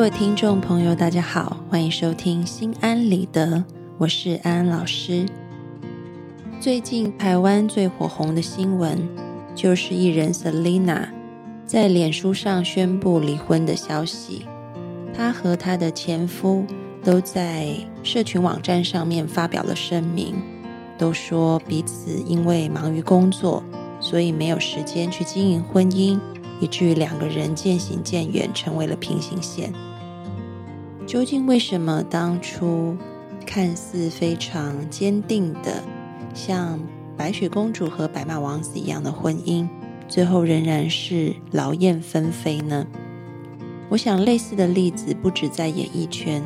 各位听众朋友，大家好，欢迎收听《心安理得》，我是安安老师。最近台湾最火红的新闻，就是艺人 Selina 在脸书上宣布离婚的消息。她和她的前夫都在社群网站上面发表了声明，都说彼此因为忙于工作，所以没有时间去经营婚姻。以至于两个人渐行渐远，成为了平行线。究竟为什么当初看似非常坚定的，像白雪公主和白马王子一样的婚姻，最后仍然是劳燕分飞呢？我想，类似的例子不止在演艺圈，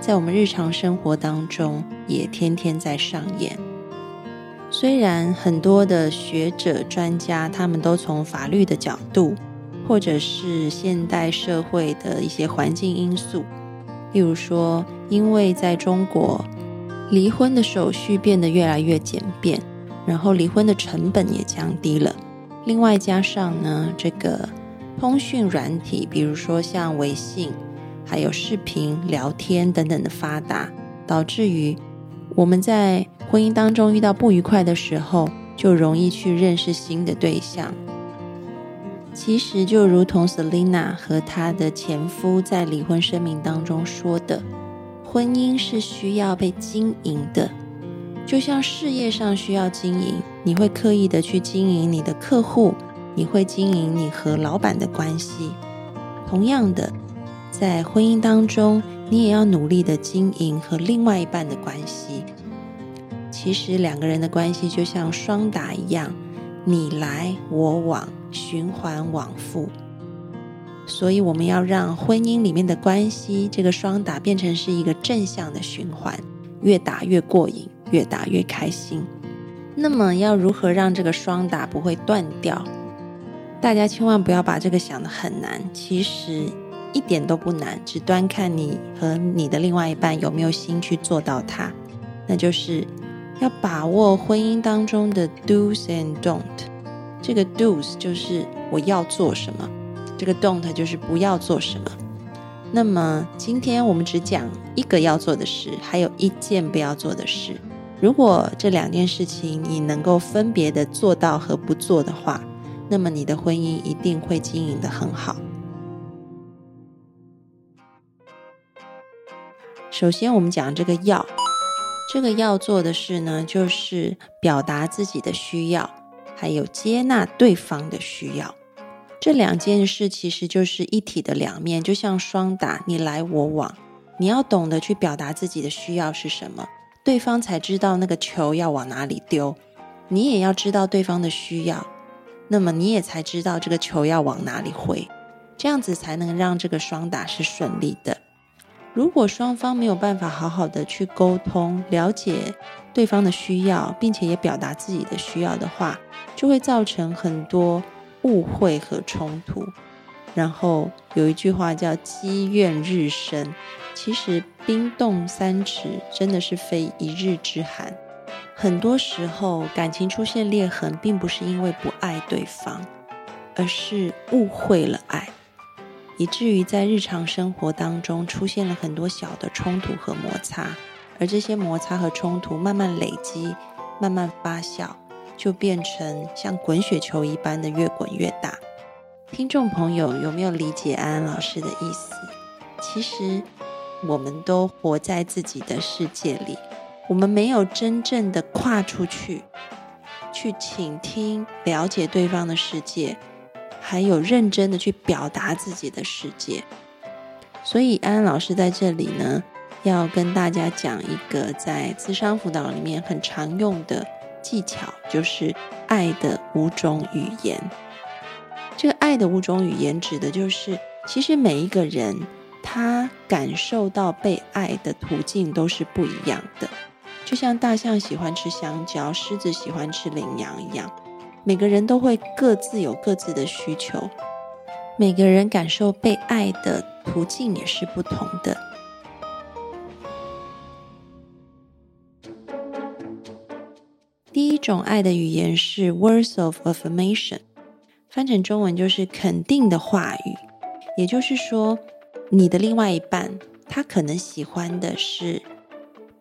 在我们日常生活当中也天天在上演。虽然很多的学者专家，他们都从法律的角度。或者是现代社会的一些环境因素，例如说，因为在中国，离婚的手续变得越来越简便，然后离婚的成本也降低了。另外加上呢，这个通讯软体，比如说像微信，还有视频聊天等等的发达，导致于我们在婚姻当中遇到不愉快的时候，就容易去认识新的对象。其实就如同 Selina 和她的前夫在离婚声明当中说的，婚姻是需要被经营的，就像事业上需要经营，你会刻意的去经营你的客户，你会经营你和老板的关系。同样的，在婚姻当中，你也要努力的经营和另外一半的关系。其实两个人的关系就像双打一样，你来我往。循环往复，所以我们要让婚姻里面的关系这个双打变成是一个正向的循环，越打越过瘾，越打越开心。那么要如何让这个双打不会断掉？大家千万不要把这个想的很难，其实一点都不难，只端看你和你的另外一半有没有心去做到它。那就是要把握婚姻当中的 do's and don't。这个 do's 就是我要做什么，这个 don't 就是不要做什么。那么今天我们只讲一个要做的事，还有一件不要做的事。如果这两件事情你能够分别的做到和不做的话，那么你的婚姻一定会经营的很好。首先，我们讲这个要，这个要做的事呢，就是表达自己的需要。还有接纳对方的需要，这两件事其实就是一体的两面，就像双打，你来我往。你要懂得去表达自己的需要是什么，对方才知道那个球要往哪里丢。你也要知道对方的需要，那么你也才知道这个球要往哪里挥，这样子才能让这个双打是顺利的。如果双方没有办法好好的去沟通、了解对方的需要，并且也表达自己的需要的话，就会造成很多误会和冲突。然后有一句话叫“积怨日深”，其实冰冻三尺真的是非一日之寒。很多时候感情出现裂痕，并不是因为不爱对方，而是误会了爱。以至于在日常生活当中出现了很多小的冲突和摩擦，而这些摩擦和冲突慢慢累积、慢慢发酵，就变成像滚雪球一般的越滚越大。听众朋友有没有理解安安老师的意思？其实我们都活在自己的世界里，我们没有真正的跨出去，去倾听、了解对方的世界。还有认真的去表达自己的世界，所以安安老师在这里呢，要跟大家讲一个在智商辅导里面很常用的技巧，就是爱的五种语言。这个爱的五种语言指的就是其实每一个人他感受到被爱的途径都是不一样的，就像大象喜欢吃香蕉，狮子喜欢吃羚羊一样，每个人都会各自有各自的需求，每个人感受被爱的途径也是不同的。第一种爱的语言是 words of affirmation，翻成中文就是肯定的话语。也就是说，你的另外一半他可能喜欢的是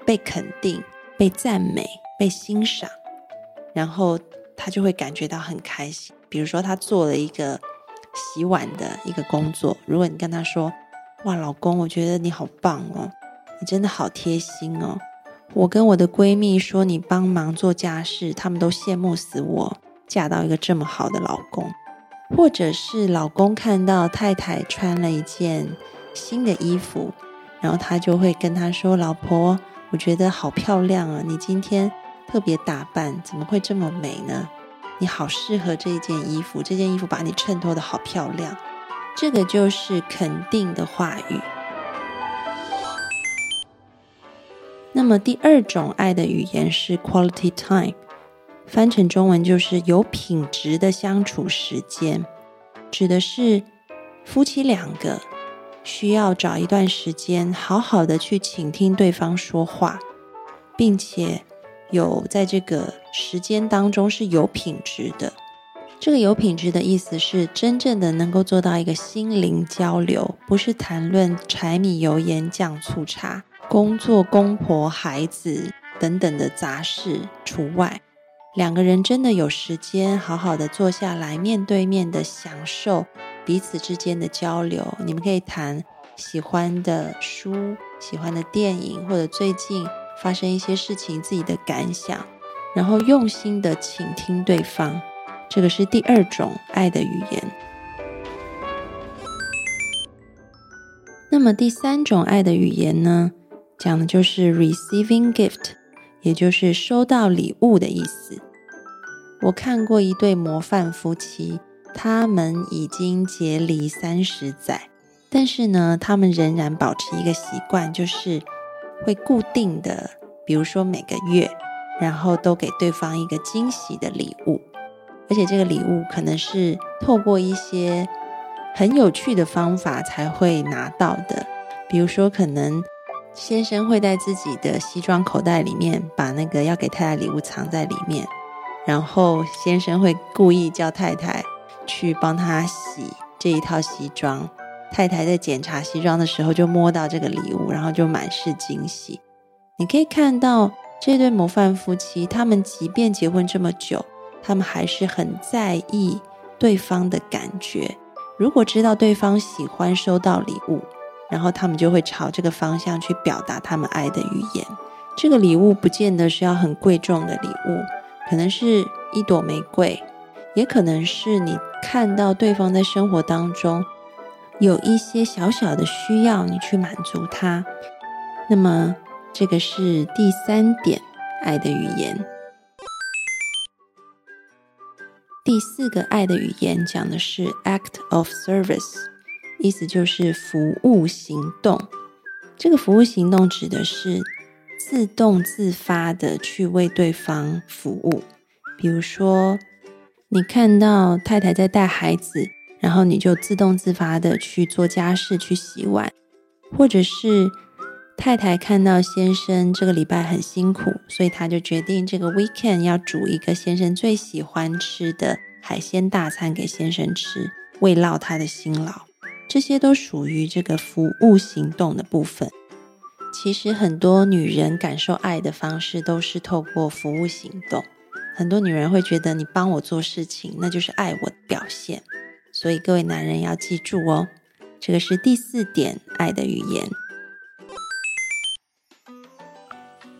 被肯定、被赞美、被欣赏，然后他就会感觉到很开心。比如说，他做了一个洗碗的一个工作，如果你跟他说：“哇，老公，我觉得你好棒哦，你真的好贴心哦。”我跟我的闺蜜说你帮忙做家事，他们都羡慕死我嫁到一个这么好的老公，或者是老公看到太太穿了一件新的衣服，然后他就会跟她说：“老婆，我觉得好漂亮啊，你今天特别打扮，怎么会这么美呢？你好适合这件衣服，这件衣服把你衬托的好漂亮。”这个就是肯定的话语。那么第二种爱的语言是 quality time，翻成中文就是有品质的相处时间，指的是夫妻两个需要找一段时间，好好的去倾听对方说话，并且有在这个时间当中是有品质的。这个有品质的意思是真正的能够做到一个心灵交流，不是谈论柴米油盐酱醋茶。工作、公婆、孩子等等的杂事除外，两个人真的有时间好好的坐下来，面对面的享受彼此之间的交流。你们可以谈喜欢的书、喜欢的电影，或者最近发生一些事情自己的感想，然后用心的倾听对方。这个是第二种爱的语言。那么第三种爱的语言呢？讲的就是 receiving gift，也就是收到礼物的意思。我看过一对模范夫妻，他们已经结离三十载，但是呢，他们仍然保持一个习惯，就是会固定的，比如说每个月，然后都给对方一个惊喜的礼物，而且这个礼物可能是透过一些很有趣的方法才会拿到的，比如说可能。先生会在自己的西装口袋里面把那个要给太太礼物藏在里面，然后先生会故意叫太太去帮他洗这一套西装。太太在检查西装的时候就摸到这个礼物，然后就满是惊喜。你可以看到这对模范夫妻，他们即便结婚这么久，他们还是很在意对方的感觉。如果知道对方喜欢收到礼物，然后他们就会朝这个方向去表达他们爱的语言。这个礼物不见得是要很贵重的礼物，可能是一朵玫瑰，也可能是你看到对方在生活当中有一些小小的需要，你去满足他。那么这个是第三点爱的语言。第四个爱的语言讲的是 act of service。意思就是服务行动。这个服务行动指的是自动自发的去为对方服务。比如说，你看到太太在带孩子，然后你就自动自发的去做家事、去洗碗；或者是太太看到先生这个礼拜很辛苦，所以他就决定这个 weekend 要煮一个先生最喜欢吃的海鲜大餐给先生吃，慰劳他的辛劳。这些都属于这个服务行动的部分。其实很多女人感受爱的方式都是透过服务行动。很多女人会觉得你帮我做事情，那就是爱我的表现。所以各位男人要记住哦，这个是第四点爱的语言。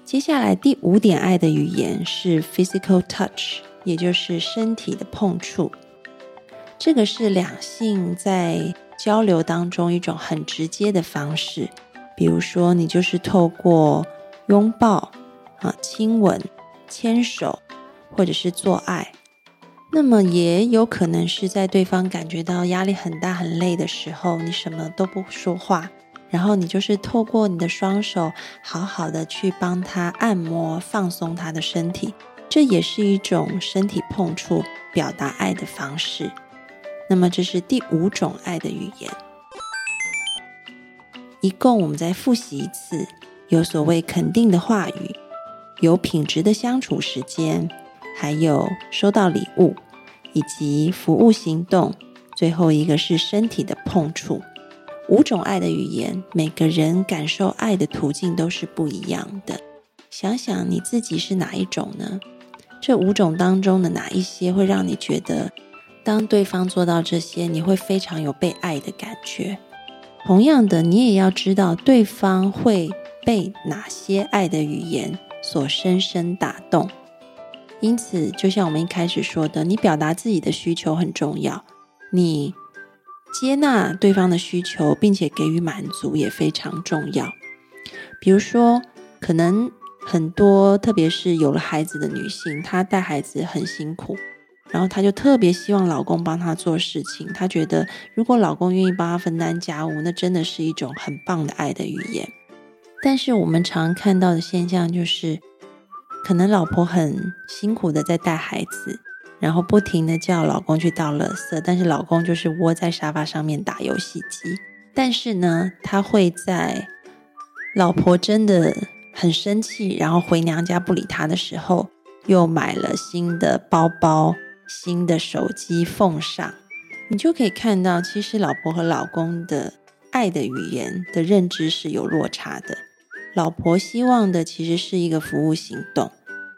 接下来第五点爱的语言是 physical touch，也就是身体的碰触。这个是两性在交流当中一种很直接的方式，比如说你就是透过拥抱、啊亲吻、牵手，或者是做爱，那么也有可能是在对方感觉到压力很大、很累的时候，你什么都不说话，然后你就是透过你的双手，好好的去帮他按摩、放松他的身体，这也是一种身体碰触表达爱的方式。那么这是第五种爱的语言。一共我们再复习一次：有所谓肯定的话语，有品质的相处时间，还有收到礼物。以及服务行动，最后一个是身体的碰触。五种爱的语言，每个人感受爱的途径都是不一样的。想想你自己是哪一种呢？这五种当中的哪一些会让你觉得，当对方做到这些，你会非常有被爱的感觉？同样的，你也要知道对方会被哪些爱的语言所深深打动。因此，就像我们一开始说的，你表达自己的需求很重要，你接纳对方的需求，并且给予满足也非常重要。比如说，可能很多，特别是有了孩子的女性，她带孩子很辛苦，然后她就特别希望老公帮她做事情。她觉得，如果老公愿意帮她分担家务，那真的是一种很棒的爱的语言。但是，我们常看到的现象就是。可能老婆很辛苦的在带孩子，然后不停的叫老公去倒垃圾，但是老公就是窝在沙发上面打游戏机。但是呢，他会在老婆真的很生气，然后回娘家不理他的时候，又买了新的包包、新的手机奉上。你就可以看到，其实老婆和老公的爱的语言的认知是有落差的。老婆希望的其实是一个服务行动，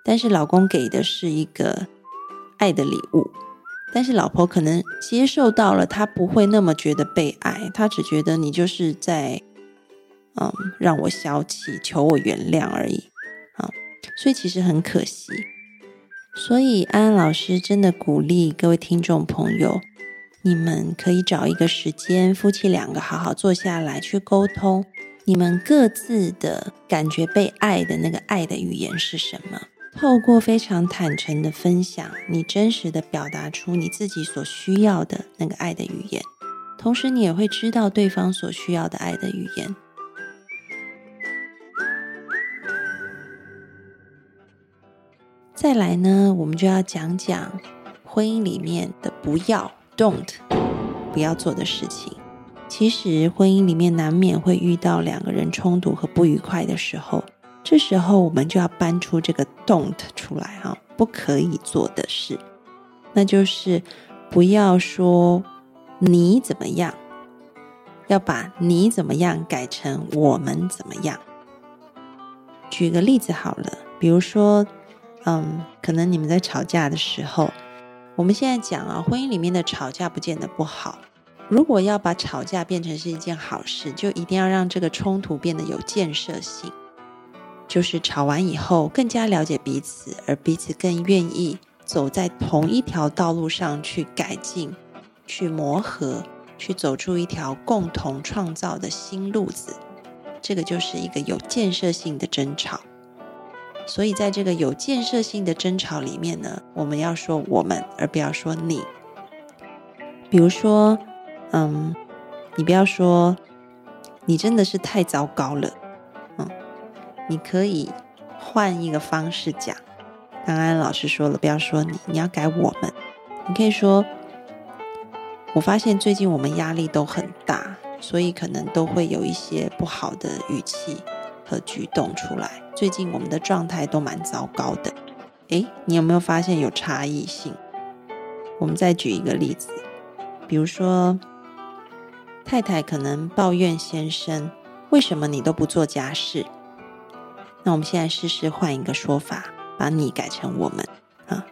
但是老公给的是一个爱的礼物。但是老婆可能接受到了，她不会那么觉得被爱，她只觉得你就是在嗯让我消气，求我原谅而已啊。所以其实很可惜。所以安安老师真的鼓励各位听众朋友，你们可以找一个时间，夫妻两个好好坐下来去沟通。你们各自的感觉被爱的那个爱的语言是什么？透过非常坦诚的分享，你真实的表达出你自己所需要的那个爱的语言，同时你也会知道对方所需要的爱的语言。再来呢，我们就要讲讲婚姻里面的不要 （don't） 不要做的事情。其实婚姻里面难免会遇到两个人冲突和不愉快的时候，这时候我们就要搬出这个 don't 出来哈，不可以做的事，那就是不要说你怎么样，要把你怎么样改成我们怎么样。举个例子好了，比如说，嗯，可能你们在吵架的时候，我们现在讲啊，婚姻里面的吵架不见得不好。如果要把吵架变成是一件好事，就一定要让这个冲突变得有建设性。就是吵完以后更加了解彼此，而彼此更愿意走在同一条道路上去改进、去磨合、去走出一条共同创造的新路子。这个就是一个有建设性的争吵。所以在这个有建设性的争吵里面呢，我们要说我们，而不要说你。比如说。嗯，你不要说，你真的是太糟糕了。嗯，你可以换一个方式讲。刚刚老师说了，不要说你，你要改我们。你可以说，我发现最近我们压力都很大，所以可能都会有一些不好的语气和举动出来。最近我们的状态都蛮糟糕的。诶，你有没有发现有差异性？我们再举一个例子，比如说。太太可能抱怨先生：“为什么你都不做家事？”那我们现在试试换一个说法，把你改成我们啊。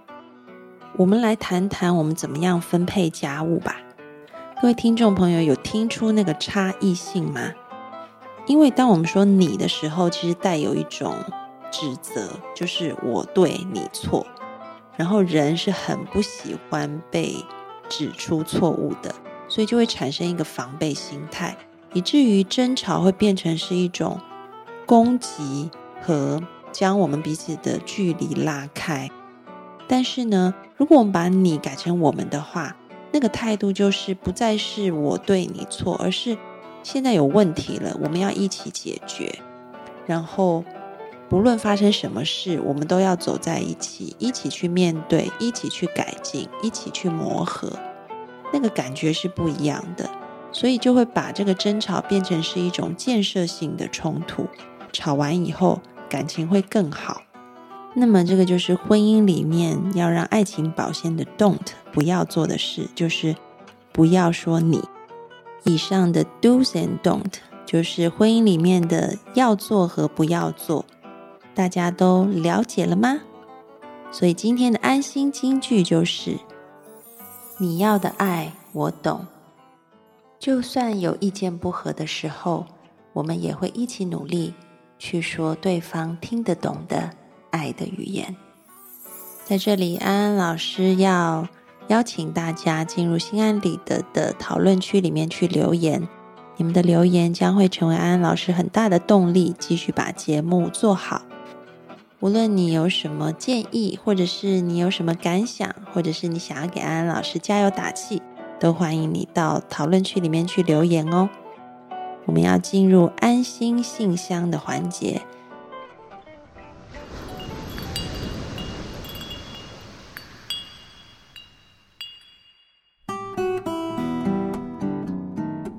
我们来谈谈我们怎么样分配家务吧。各位听众朋友，有听出那个差异性吗？因为当我们说“你”的时候，其实带有一种指责，就是我对你错。然后人是很不喜欢被指出错误的。所以就会产生一个防备心态，以至于争吵会变成是一种攻击和将我们彼此的距离拉开。但是呢，如果我们把你改成我们的话，那个态度就是不再是我对你错，而是现在有问题了，我们要一起解决。然后，不论发生什么事，我们都要走在一起，一起去面对，一起去改进，一起去磨合。那个感觉是不一样的，所以就会把这个争吵变成是一种建设性的冲突。吵完以后，感情会更好。那么，这个就是婚姻里面要让爱情保鲜的 “don't” 不要做的事，就是不要说你。以上的 “do's and don't” 就是婚姻里面的要做和不要做，大家都了解了吗？所以今天的安心金句就是：“你要的爱我懂，就算有意见不合的时候，我们也会一起努力去说对方听得懂的。”爱的语言，在这里，安安老师要邀请大家进入心安理得的讨论区里面去留言。你们的留言将会成为安安老师很大的动力，继续把节目做好。无论你有什么建议，或者是你有什么感想，或者是你想要给安安老师加油打气，都欢迎你到讨论区里面去留言哦。我们要进入安心信箱的环节。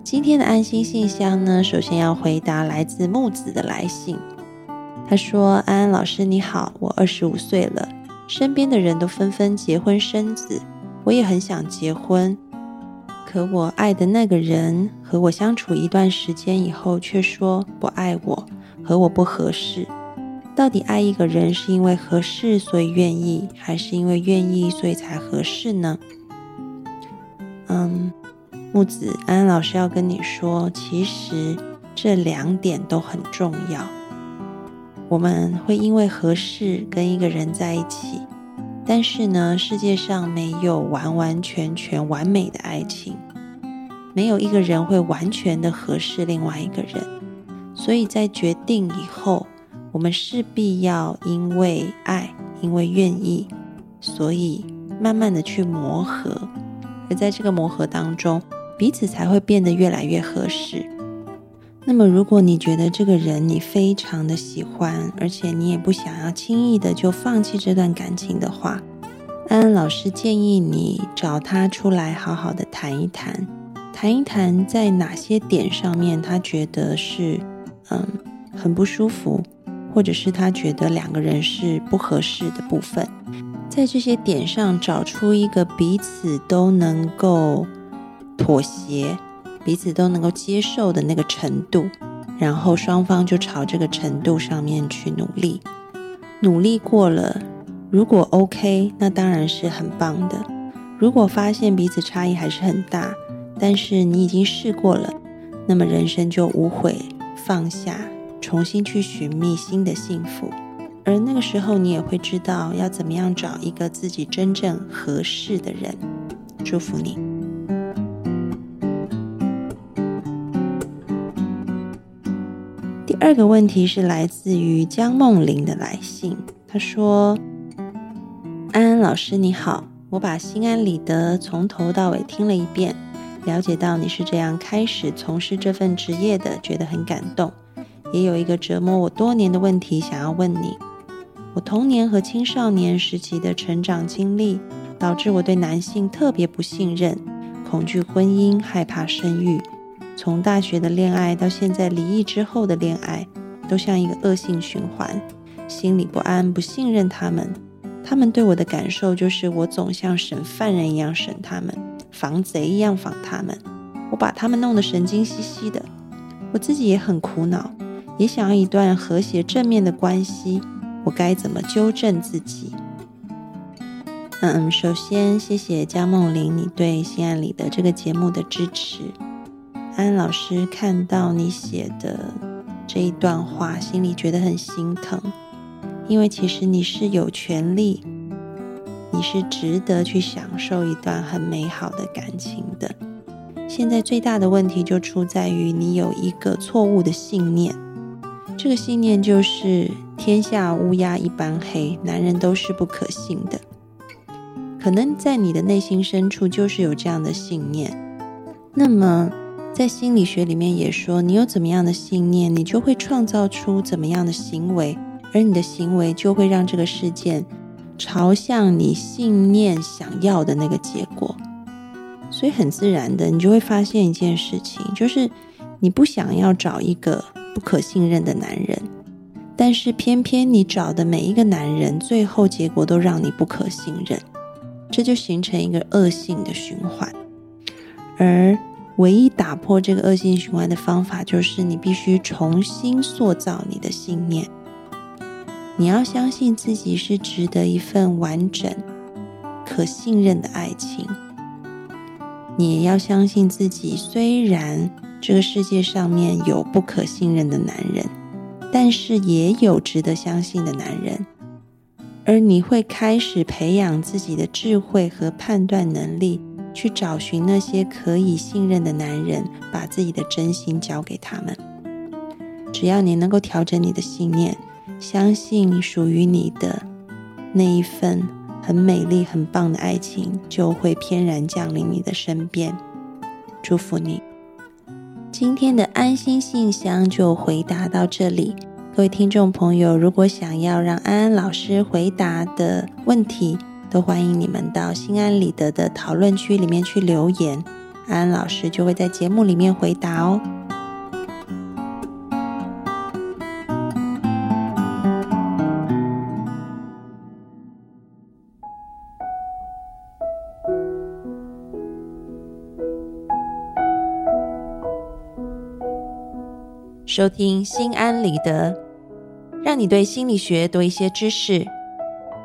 今天的安心信箱呢，首先要回答来自木子的来信。他说：“安安老师你好，我二十五岁了，身边的人都纷纷结婚生子，我也很想结婚，可我爱的那个人和我相处一段时间以后，却说不爱我，和我不合适。到底爱一个人是因为合适所以愿意，还是因为愿意所以才合适呢？”嗯。木子安安老师要跟你说，其实这两点都很重要。我们会因为合适跟一个人在一起，但是呢，世界上没有完完全全完美的爱情，没有一个人会完全的合适另外一个人。所以在决定以后，我们势必要因为爱，因为愿意，所以慢慢的去磨合。而在这个磨合当中，彼此才会变得越来越合适。那么，如果你觉得这个人你非常的喜欢，而且你也不想要轻易的就放弃这段感情的话，安安老师建议你找他出来好好的谈一谈，谈一谈在哪些点上面他觉得是嗯很不舒服，或者是他觉得两个人是不合适的部分，在这些点上找出一个彼此都能够。妥协，彼此都能够接受的那个程度，然后双方就朝这个程度上面去努力。努力过了，如果 OK，那当然是很棒的。如果发现彼此差异还是很大，但是你已经试过了，那么人生就无悔放下，重新去寻觅新的幸福。而那个时候，你也会知道要怎么样找一个自己真正合适的人。祝福你。第二个问题是来自于江梦玲的来信，她说：“安安老师你好，我把心安理得从头到尾听了一遍，了解到你是这样开始从事这份职业的，觉得很感动。也有一个折磨我多年的问题想要问你：我童年和青少年时期的成长经历，导致我对男性特别不信任，恐惧婚姻，害怕生育。”从大学的恋爱到现在离异之后的恋爱，都像一个恶性循环，心里不安、不信任他们。他们对我的感受就是，我总像审犯人一样审他们，防贼一样防他们。我把他们弄得神经兮兮的。我自己也很苦恼，也想要一段和谐正面的关系。我该怎么纠正自己？嗯，首先谢谢江梦玲，你对《心安理得》这个节目的支持。安老师看到你写的这一段话，心里觉得很心疼，因为其实你是有权利，你是值得去享受一段很美好的感情的。现在最大的问题就出在于你有一个错误的信念，这个信念就是天下乌鸦一般黑，男人都是不可信的。可能在你的内心深处就是有这样的信念。那么，在心理学里面也说，你有怎么样的信念，你就会创造出怎么样的行为，而你的行为就会让这个事件朝向你信念想要的那个结果。所以很自然的，你就会发现一件事情，就是你不想要找一个不可信任的男人，但是偏偏你找的每一个男人，最后结果都让你不可信任，这就形成一个恶性的循环。而唯一打破这个恶性循环的方法，就是你必须重新塑造你的信念。你要相信自己是值得一份完整、可信任的爱情。你要相信自己，虽然这个世界上面有不可信任的男人，但是也有值得相信的男人。而你会开始培养自己的智慧和判断能力。去找寻那些可以信任的男人，把自己的真心交给他们。只要你能够调整你的信念，相信属于你的那一份很美丽、很棒的爱情，就会翩然降临你的身边。祝福你！今天的安心信箱就回答到这里。各位听众朋友，如果想要让安安老师回答的问题，都欢迎你们到心安理得的讨论区里面去留言，安安老师就会在节目里面回答哦。收听心安理得，让你对心理学多一些知识。